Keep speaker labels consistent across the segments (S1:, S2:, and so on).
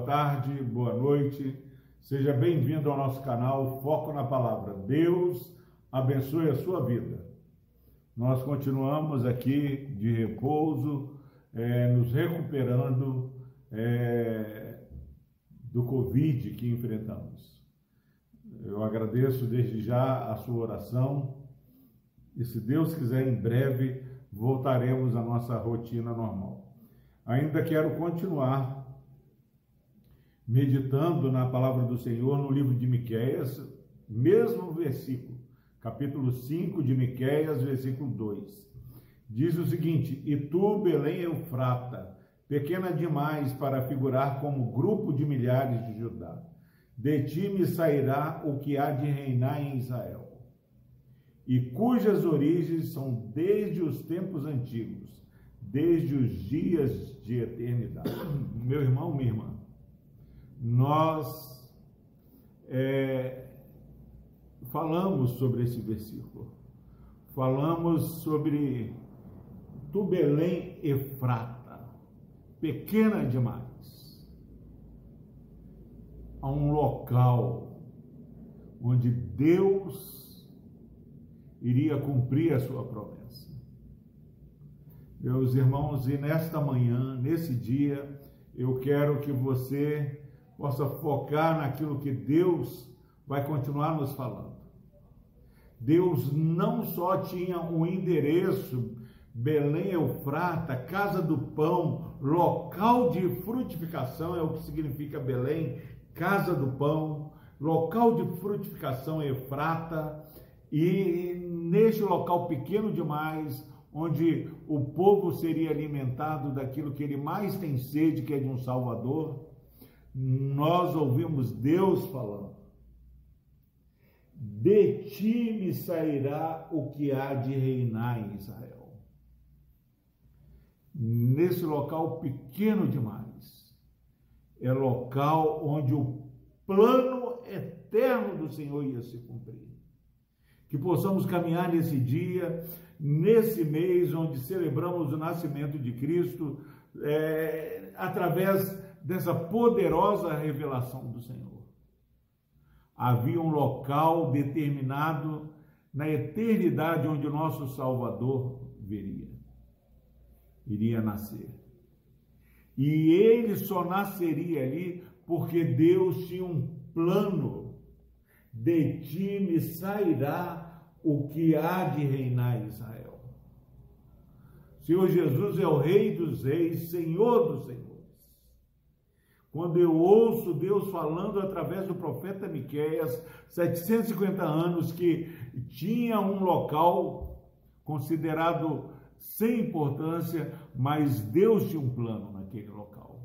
S1: boa tarde, boa noite. Seja bem-vindo ao nosso canal Foco na Palavra. Deus abençoe a sua vida. Nós continuamos aqui de repouso, é, nos recuperando é, do Covid que enfrentamos. Eu agradeço desde já a sua oração e, se Deus quiser, em breve voltaremos à nossa rotina normal. Ainda quero continuar meditando na palavra do Senhor no livro de Miqueias, mesmo versículo, capítulo 5 de Miqueias, versículo 2. Diz o seguinte: E tu, Belém Eufrata, pequena demais para figurar como grupo de milhares de Judá, de ti me sairá o que há de reinar em Israel, e cujas origens são desde os tempos antigos, desde os dias de eternidade. Meu irmão, minha irmã, nós é, falamos sobre esse versículo. Falamos sobre tu Belém Efrata, pequena demais. A um local onde Deus iria cumprir a sua promessa. Meus irmãos, e nesta manhã, nesse dia, eu quero que você possa focar naquilo que Deus vai continuar nos falando. Deus não só tinha um endereço, Belém Eufrata, casa do pão, local de frutificação, é o que significa Belém, casa do pão, local de frutificação Eufrata, e neste local pequeno demais, onde o povo seria alimentado daquilo que ele mais tem sede, que é de um Salvador, nós ouvimos Deus falando: De ti me sairá o que há de reinar em Israel. Nesse local pequeno demais, é local onde o plano eterno do Senhor ia se cumprir. Que possamos caminhar nesse dia, nesse mês onde celebramos o nascimento de Cristo, é, através dessa poderosa revelação do Senhor. Havia um local determinado na eternidade onde o nosso Salvador viria, iria nascer. E ele só nasceria ali porque Deus tinha um plano. De ti me sairá o que há de reinar em Israel. Senhor Jesus é o Rei dos Reis, Senhor dos Senhores. Quando eu ouço Deus falando através do profeta Miqueias, 750 anos que tinha um local considerado sem importância, mas Deus tinha um plano naquele local.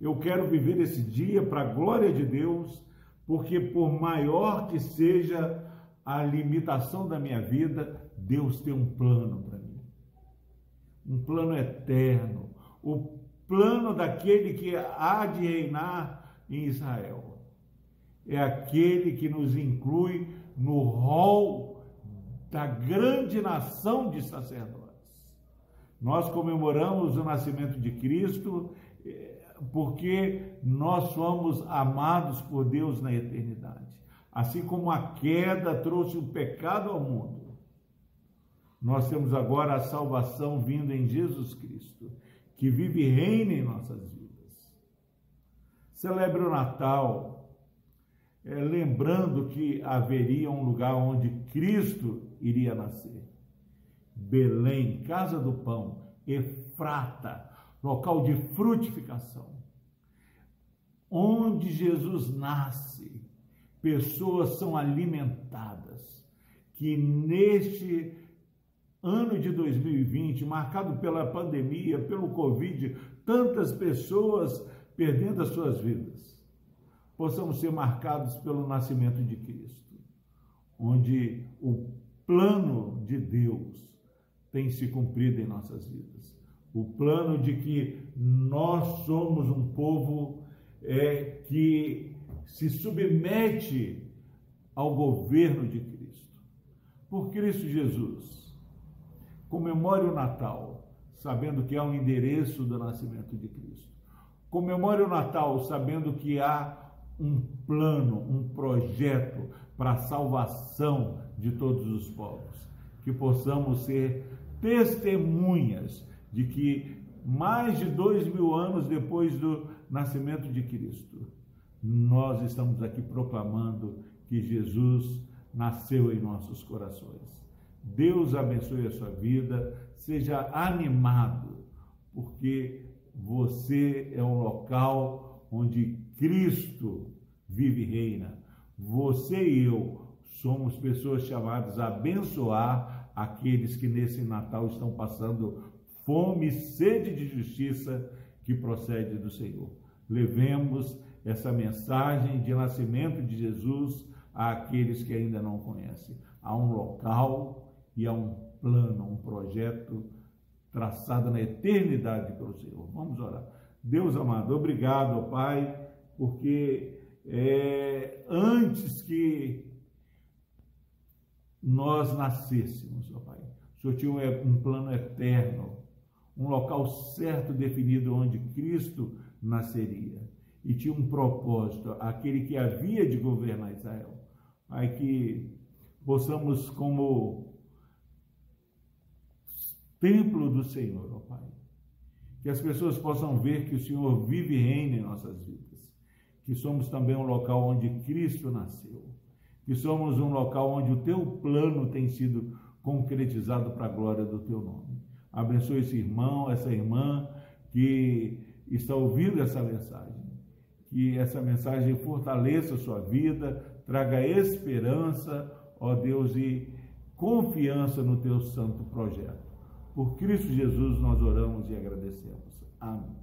S1: Eu quero viver esse dia para a glória de Deus, porque por maior que seja a limitação da minha vida, Deus tem um plano para mim. Um plano eterno. O plano daquele que há de reinar em Israel. É aquele que nos inclui no rol da grande nação de sacerdotes. Nós comemoramos o nascimento de Cristo eh, porque nós somos amados por Deus na eternidade. Assim como a queda trouxe o pecado ao mundo, nós temos agora a salvação vindo em Jesus Cristo que vive e reina em nossas vidas. Celebre o Natal, é, lembrando que haveria um lugar onde Cristo iria nascer. Belém, casa do pão, Efrata, local de frutificação. Onde Jesus nasce, pessoas são alimentadas, que neste ano de 2020, marcado pela pandemia, pelo Covid, tantas pessoas perdendo as suas vidas, possamos ser marcados pelo nascimento de Cristo, onde o plano de Deus tem se cumprido em nossas vidas. O plano de que nós somos um povo é, que se submete ao governo de Cristo. Por Cristo Jesus Comemore o Natal, sabendo que é o endereço do nascimento de Cristo. Comemore o Natal sabendo que há um plano, um projeto para a salvação de todos os povos. Que possamos ser testemunhas de que mais de dois mil anos depois do nascimento de Cristo, nós estamos aqui proclamando que Jesus nasceu em nossos corações. Deus abençoe a sua vida, seja animado, porque você é um local onde Cristo vive e reina. Você e eu somos pessoas chamadas a abençoar aqueles que nesse Natal estão passando fome e sede de justiça que procede do Senhor. Levemos essa mensagem de nascimento de Jesus àqueles que ainda não conhecem. Há um local e há um plano, um projeto traçado na eternidade pelo Senhor. Vamos orar. Deus amado, obrigado, Pai, porque é, antes que nós nascêssemos, ó Pai, o Senhor tinha um plano eterno, um local certo definido onde Cristo nasceria. E tinha um propósito, aquele que havia de governar Israel. Pai, que possamos, como templo do Senhor, ó Pai, que as pessoas possam ver que o Senhor vive e reina em nossas vidas, que somos também um local onde Cristo nasceu, que somos um local onde o teu plano tem sido concretizado para a glória do teu nome. Abençoe esse irmão, essa irmã que está ouvindo essa mensagem. Que essa mensagem fortaleça a sua vida, traga esperança, ó Deus, e confiança no teu santo projeto. Por Cristo Jesus nós oramos e agradecemos. Amém.